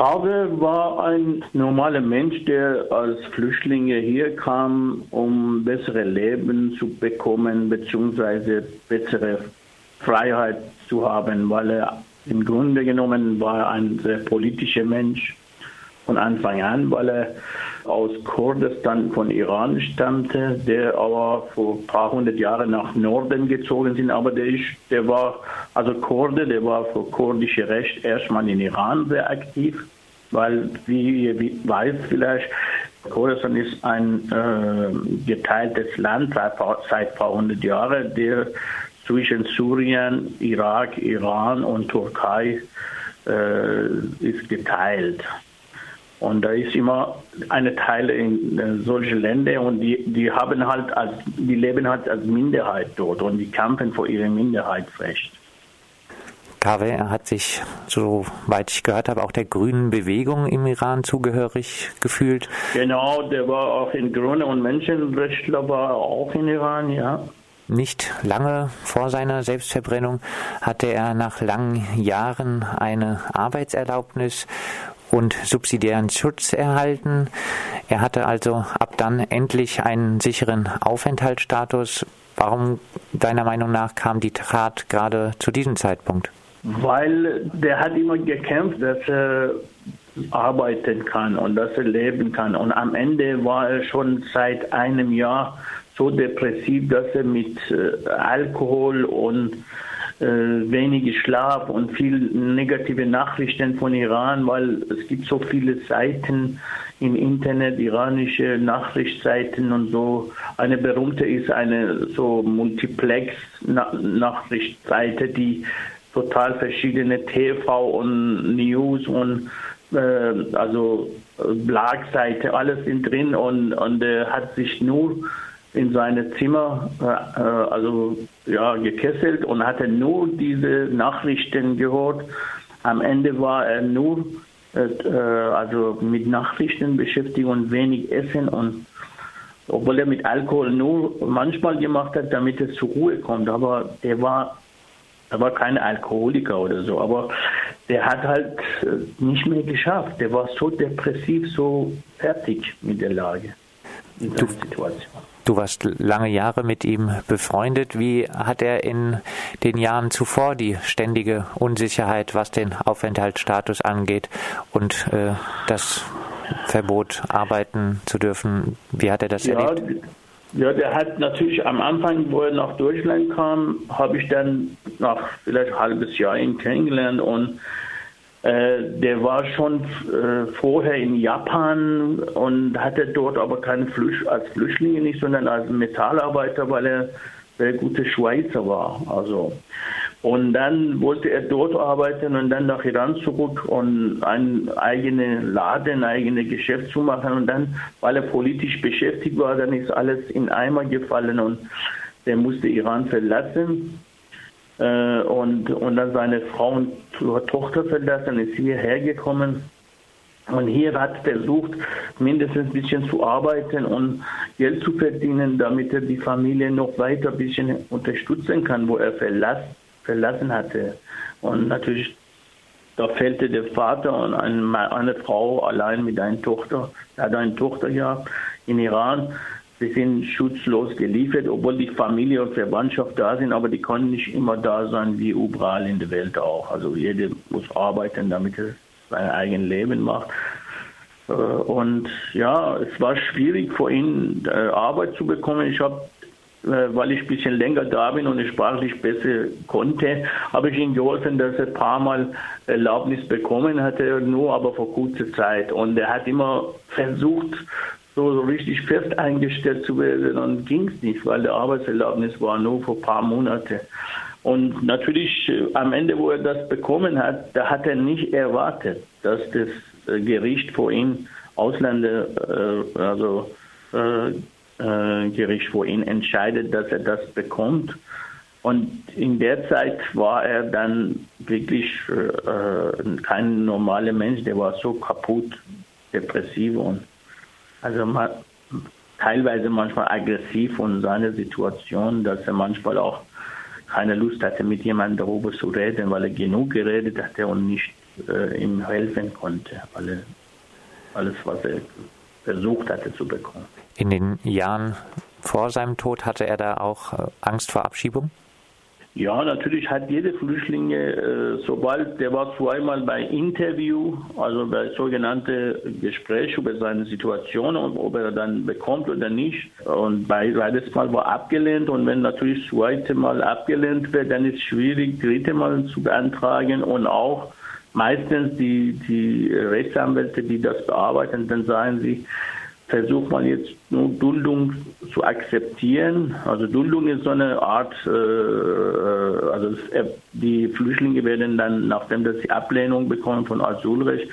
Kave war ein normaler Mensch, der als Flüchtlinge hier kam, um bessere Leben zu bekommen, beziehungsweise bessere Freiheit zu haben, weil er im Grunde genommen war ein sehr politischer Mensch von Anfang an, weil er aus Kurdistan von Iran stammte, der aber vor ein paar hundert Jahren nach Norden gezogen sind. Aber der, ist, der war, also Kurde, der war für kurdische Recht erstmal in Iran sehr aktiv, weil, wie ihr weiß vielleicht, Kurdistan ist ein äh, geteiltes Land seit, seit ein paar hundert Jahren, der zwischen Syrien, Irak, Iran und Türkei äh, ist geteilt. Und da ist immer eine Teil in äh, solche Länder und die, die haben halt als, die leben halt als Minderheit dort und die kämpfen für ihre Minderheitsrecht. Kave hat sich, soweit ich gehört habe, auch der grünen Bewegung im Iran zugehörig gefühlt. Genau, der war auch in Grüne und Menschenrechtler war auch in Iran, ja. Nicht lange vor seiner Selbstverbrennung hatte er nach langen Jahren eine Arbeitserlaubnis und subsidiären Schutz erhalten. Er hatte also ab dann endlich einen sicheren Aufenthaltsstatus. Warum deiner Meinung nach kam die Tat gerade zu diesem Zeitpunkt? Weil der hat immer gekämpft, dass er arbeiten kann und dass er leben kann. Und am Ende war er schon seit einem Jahr so depressiv, dass er mit äh, Alkohol und wenig Schlaf und viel negative Nachrichten von Iran, weil es gibt so viele Seiten im Internet, iranische Nachrichtseiten und so. Eine berühmte ist eine so Multiplex-Nachrichtseite, die total verschiedene TV und News und äh, also Blagseite, alles sind drin und, und er hat sich nur in seine Zimmer äh, also ja gekesselt und hatte nur diese Nachrichten gehört. Am Ende war er nur äh, also mit Nachrichten beschäftigt und wenig Essen und obwohl er mit Alkohol nur manchmal gemacht hat, damit er zur Ruhe kommt, aber er war er war kein Alkoholiker oder so, aber der hat halt äh, nicht mehr geschafft. Der war so depressiv, so fertig mit der Lage, in seiner Situation. Du warst lange Jahre mit ihm befreundet. Wie hat er in den Jahren zuvor die ständige Unsicherheit, was den Aufenthaltsstatus angeht und äh, das Verbot, arbeiten zu dürfen, wie hat er das ja, erlebt? Ja, der hat natürlich am Anfang, wo er nach Deutschland kam, habe ich dann nach vielleicht ein halbes Jahr ihn kennengelernt und äh, der war schon äh, vorher in Japan und hatte dort aber keine Flücht als Flüchtlinge nicht, sondern als Metallarbeiter, weil er sehr guter Schweizer war. Also und dann wollte er dort arbeiten und dann nach Iran zurück und einen eigenen Laden, ein eigenes Geschäft zu machen. Und dann, weil er politisch beschäftigt war, dann ist alles in Eimer gefallen und der musste Iran verlassen äh, und, und dann seine Frau und Tochter verlassen, ist hierher gekommen. Und hier hat er versucht, mindestens ein bisschen zu arbeiten und Geld zu verdienen, damit er die Familie noch weiter ein bisschen unterstützen kann, wo er verlass, verlassen hatte. Und natürlich, da fehlte der Vater und eine, eine Frau allein mit einer Tochter. Er hat eine Tochter ja in Iran. Sie sind schutzlos geliefert, obwohl die Familie und Verwandtschaft da sind, aber die können nicht immer da sein, wie überall in der Welt auch. Also jeder muss arbeiten, damit er sein eigenes Leben macht. Äh, und ja, es war schwierig für ihn, äh, Arbeit zu bekommen. Ich habe, äh, weil ich ein bisschen länger da bin und ich sprachlich besser konnte, habe ich ihm geholfen, dass er ein paar Mal Erlaubnis bekommen hatte, nur aber vor kurzer Zeit. Und er hat immer versucht, so, richtig fest eingestellt zu werden, dann ging es nicht, weil der Arbeitserlaubnis war nur für ein paar Monate. Und natürlich äh, am Ende, wo er das bekommen hat, da hat er nicht erwartet, dass das äh, Gericht vor ihm Ausländer, äh, also Gericht vor ihm entscheidet, dass er das bekommt. Und in der Zeit war er dann wirklich kein normaler Mensch, der war so kaputt, depressiv und also man, teilweise manchmal aggressiv und seine Situation, dass er manchmal auch keine Lust hatte, mit jemandem darüber zu reden, weil er genug geredet hatte und nicht äh, ihm helfen konnte. Alle, alles, was er versucht hatte zu bekommen. In den Jahren vor seinem Tod hatte er da auch äh, Angst vor Abschiebung? Ja, natürlich hat jede Flüchtlinge, äh, sobald der war zweimal bei Interview, also bei sogenannte Gespräch über seine Situation und ob er dann bekommt oder nicht. Und bei beides Mal war abgelehnt und wenn natürlich zweite Mal abgelehnt wird, dann ist es schwierig, dritte Mal zu beantragen und auch meistens die, die Rechtsanwälte, die das bearbeiten, dann sagen sie, versucht man jetzt nur Duldung zu akzeptieren. Also Duldung ist so eine Art, äh, äh also äh, die Flüchtlinge werden dann, nachdem sie Ablehnung bekommen von Asylrecht,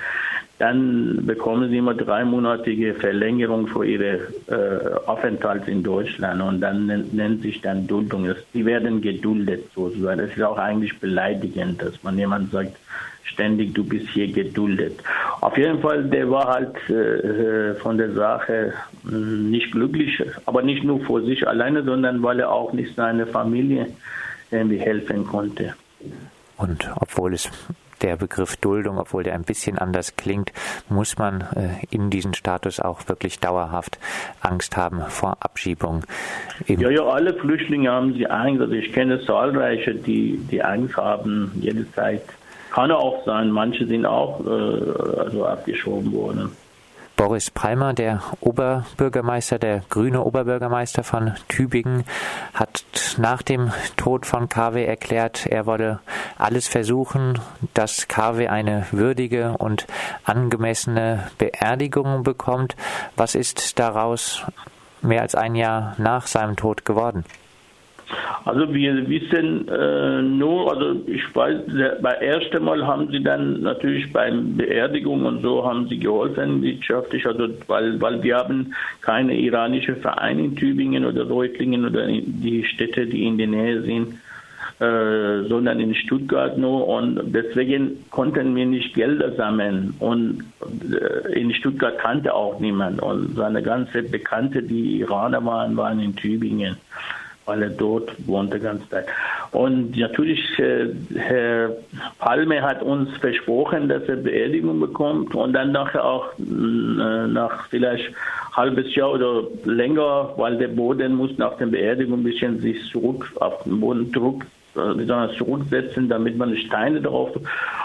dann bekommen sie immer dreimonatige Verlängerung für ihre äh, Aufenthalt in Deutschland und dann nennt, nennt sich dann Duldung. Sie werden geduldet sozusagen. Das ist auch eigentlich beleidigend, dass man jemand sagt, ständig, du bist hier geduldet. Auf jeden Fall, der war halt äh, von der Sache äh, nicht glücklich, aber nicht nur vor sich alleine, sondern weil er auch nicht seiner Familie irgendwie helfen konnte. Und obwohl es der Begriff Duldung, obwohl der ein bisschen anders klingt, muss man äh, in diesem Status auch wirklich dauerhaft Angst haben vor Abschiebung. Eben ja, ja, alle Flüchtlinge haben sie Angst. Also ich kenne zahlreiche, die, die Angst haben, jede Zeit kann auch sein, manche sind auch äh, also abgeschoben worden. Boris Palmer, der Oberbürgermeister, der grüne Oberbürgermeister von Tübingen, hat nach dem Tod von KW erklärt, er wolle alles versuchen, dass KW eine würdige und angemessene Beerdigung bekommt. Was ist daraus mehr als ein Jahr nach seinem Tod geworden? Also wir wissen äh, nur, also ich weiß, bei ersten Mal haben sie dann natürlich beim Beerdigung und so haben sie geholfen wirtschaftlich, also weil, weil wir haben keine iranische Vereine in Tübingen oder Reutlingen oder die Städte, die in der Nähe sind. Äh, sondern in Stuttgart nur. Und deswegen konnten wir nicht Gelder sammeln. Und äh, in Stuttgart kannte auch niemand. Und seine ganze Bekannte, die Iraner waren, waren in Tübingen weil er dort wohnte ganz Zeit. Und natürlich, äh, Herr Palme hat uns versprochen, dass er Beerdigung bekommt und dann nachher auch äh, nach vielleicht halbes Jahr oder länger, weil der Boden muss nach der Beerdigung ein bisschen sich zurück auf den Boden zurück äh, zurücksetzen, damit man Steine drauf.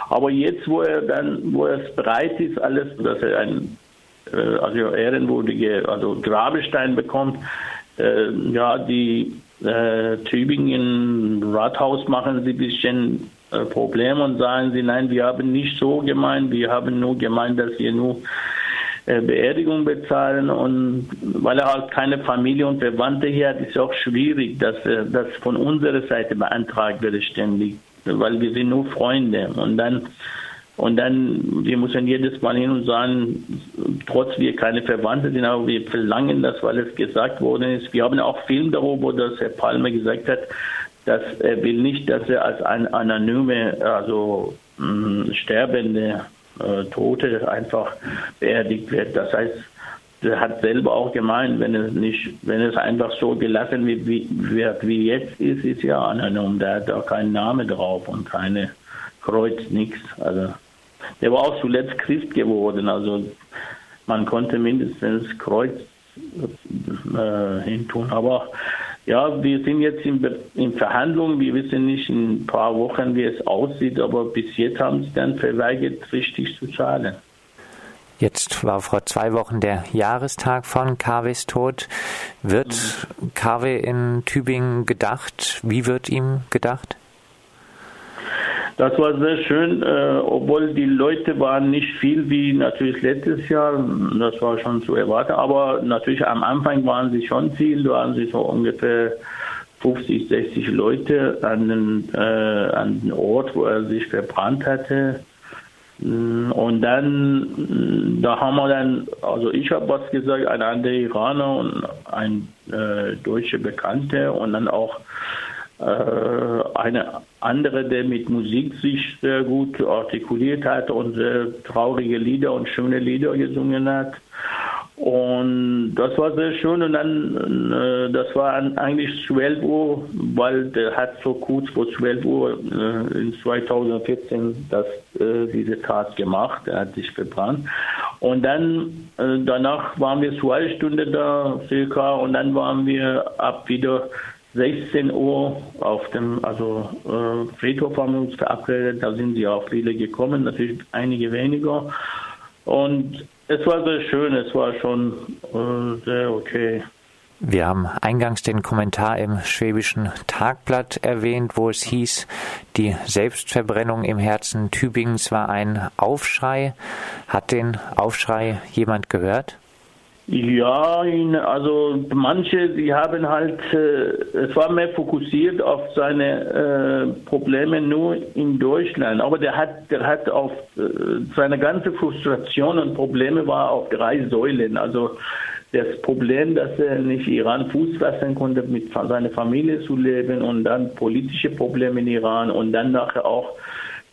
Aber jetzt, wo er dann, wo er bereit ist, alles, dass er ein äh, also ehrenwürdige, also Grabestein bekommt, äh, ja, die äh, Tübingen Rathaus machen sie ein bisschen äh, Probleme und sagen sie, nein, wir haben nicht so gemeint, wir haben nur gemeint, dass wir nur äh, Beerdigung bezahlen und weil er halt keine Familie und Verwandte hier hat, ist es auch schwierig, dass äh, das von unserer Seite beantragt wird ständig, weil wir sind nur Freunde. Und dann und dann, wir müssen jedes Mal hin und sagen, trotz wir keine Verwandte sind, aber wir verlangen das, weil es gesagt worden ist. Wir haben auch Film darüber, dass Herr Palmer gesagt hat, dass er will nicht, dass er als ein anonyme, also mh, mm, sterbende äh, Tote einfach beerdigt wird. Das heißt, er hat selber auch gemeint, wenn es nicht, wenn es einfach so gelassen wird, wie, wie jetzt ist, ist ja anonym. Da hat auch kein Name drauf und keine Kreuz, nichts. Also der war auch zuletzt Christ geworden. Also man konnte mindestens Kreuz äh, hintun. Aber ja, wir sind jetzt in, in, Verhandlungen. Wir wissen nicht in ein paar Wochen, wie es aussieht, aber bis jetzt haben sie dann verweigert, richtig zu zahlen. Jetzt war vor zwei Wochen der Jahrestag von KWs Tod. Wird mhm. KW in Tübingen gedacht? Wie wird ihm gedacht? Das war sehr schön, äh, obwohl die Leute waren nicht viel wie natürlich letztes Jahr. Das war schon zu erwarten. Aber natürlich am Anfang waren sie schon viel. Da waren sie so ungefähr 50, 60 Leute an den, äh, an den Ort, wo er sich verbrannt hatte. Und dann, da haben wir dann, also ich habe was gesagt, ein anderer Iraner und ein äh, deutscher Bekannter und dann auch äh, eine andere, der mit Musik sich sehr gut artikuliert hat und sehr traurige Lieder und schöne Lieder gesungen hat. Und das war sehr schön. Und dann, äh, das war eigentlich 12 Uhr, weil der hat so kurz vor 12 Uhr äh, in 2014 das, äh, diese Tat gemacht. Er hat sich verbrannt. Und dann, äh, danach waren wir zwei Stunden da, circa, und dann waren wir ab wieder 16 Uhr auf dem also äh, Friedhof haben wir uns verabredet. Da sind sie auch viele gekommen, natürlich einige weniger. Und es war sehr schön, es war schon äh, sehr okay. Wir haben eingangs den Kommentar im Schwäbischen Tagblatt erwähnt, wo es hieß, die Selbstverbrennung im Herzen Tübingens war ein Aufschrei. Hat den Aufschrei jemand gehört? Ja, also manche, die haben halt, äh, es war mehr fokussiert auf seine äh, Probleme nur in Deutschland, aber der hat, der hat auf äh, seine ganze Frustration und Probleme war auf drei Säulen. Also das Problem, dass er nicht Iran Fuß fassen konnte, mit seiner Familie zu leben und dann politische Probleme in Iran und dann nachher auch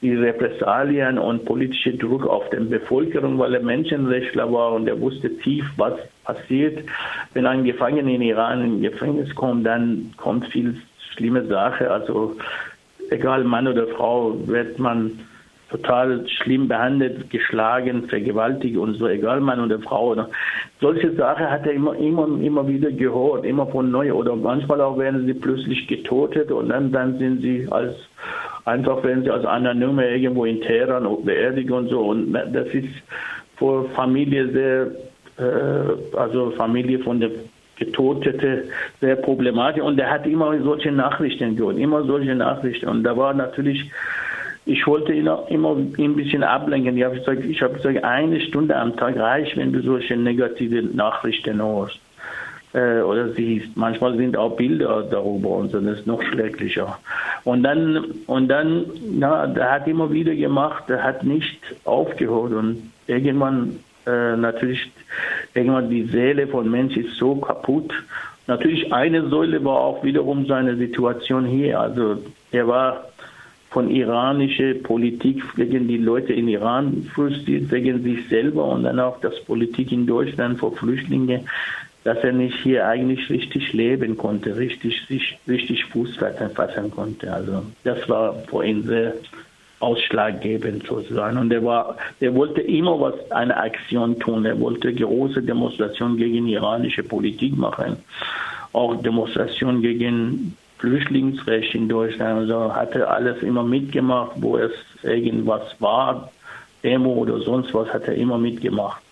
die Repressalien und politische Druck auf die Bevölkerung, weil er Menschenrechtler war und er wusste tief, was passiert. Wenn ein Gefangener in Iran in Gefängnis kommt, dann kommt viel schlimme Sache. Also egal Mann oder Frau, wird man total schlimm behandelt, geschlagen, vergewaltigt und so, egal Mann oder Frau. Solche Sachen hat er immer, immer, immer wieder gehört, immer von neu. Oder manchmal auch werden sie plötzlich getötet und dann, dann sind sie als einfach werden sie als Anonyme irgendwo in Teheran beerdigt und so. Und das ist für Familie sehr, äh, also Familie von der Getotete sehr problematisch. Und er hat immer solche Nachrichten gehört, immer solche Nachrichten. Und da war natürlich, ich wollte ihn immer ein bisschen ablenken. Ich habe gesagt, ich gesagt, eine Stunde am Tag reicht, wenn du solche negative Nachrichten hörst äh, oder siehst. Manchmal sind auch Bilder darüber und dann ist es noch schrecklicher. Und dann, und dann, na, der hat immer wieder gemacht, der hat nicht aufgehört und irgendwann äh, natürlich, irgendwann die Seele von Mensch ist so kaputt. Natürlich eine Säule war auch wiederum seine Situation hier. Also er war von iranischer Politik wegen die Leute in Iran frustriert, wegen sich selber und dann auch das Politik in Deutschland vor Flüchtlinge dass er nicht hier eigentlich richtig leben konnte, richtig, sich richtig Fuß fassen konnte. Also das war für ihn sehr ausschlaggebend sozusagen. Und er war, er wollte immer was, eine Aktion tun. Er wollte große Demonstrationen gegen iranische Politik machen, auch Demonstrationen gegen Flüchtlingsrecht in Deutschland. Also hat er alles immer mitgemacht, wo es irgendwas war, Demo oder sonst was, hat er immer mitgemacht.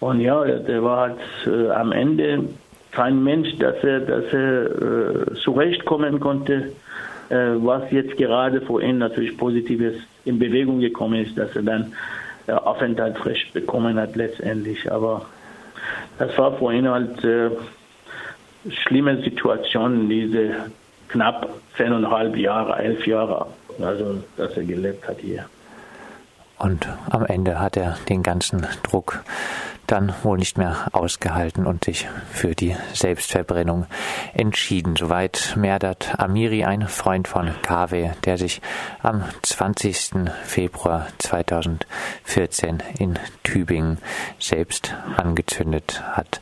Und ja, der war halt äh, am Ende kein Mensch, dass er, dass er äh, zurechtkommen konnte, äh, was jetzt gerade vor ihm natürlich Positives in Bewegung gekommen ist, dass er dann äh, Aufenthaltsrecht bekommen hat letztendlich. Aber das war vor ihm halt äh, schlimme Situation, diese knapp zehneinhalb Jahre, elf Jahre, also dass er gelebt hat hier. Und am Ende hat er den ganzen Druck dann wohl nicht mehr ausgehalten und sich für die Selbstverbrennung entschieden. Soweit Merdat Amiri, ein Freund von Kave, der sich am 20. Februar 2014 in Tübingen selbst angezündet hat.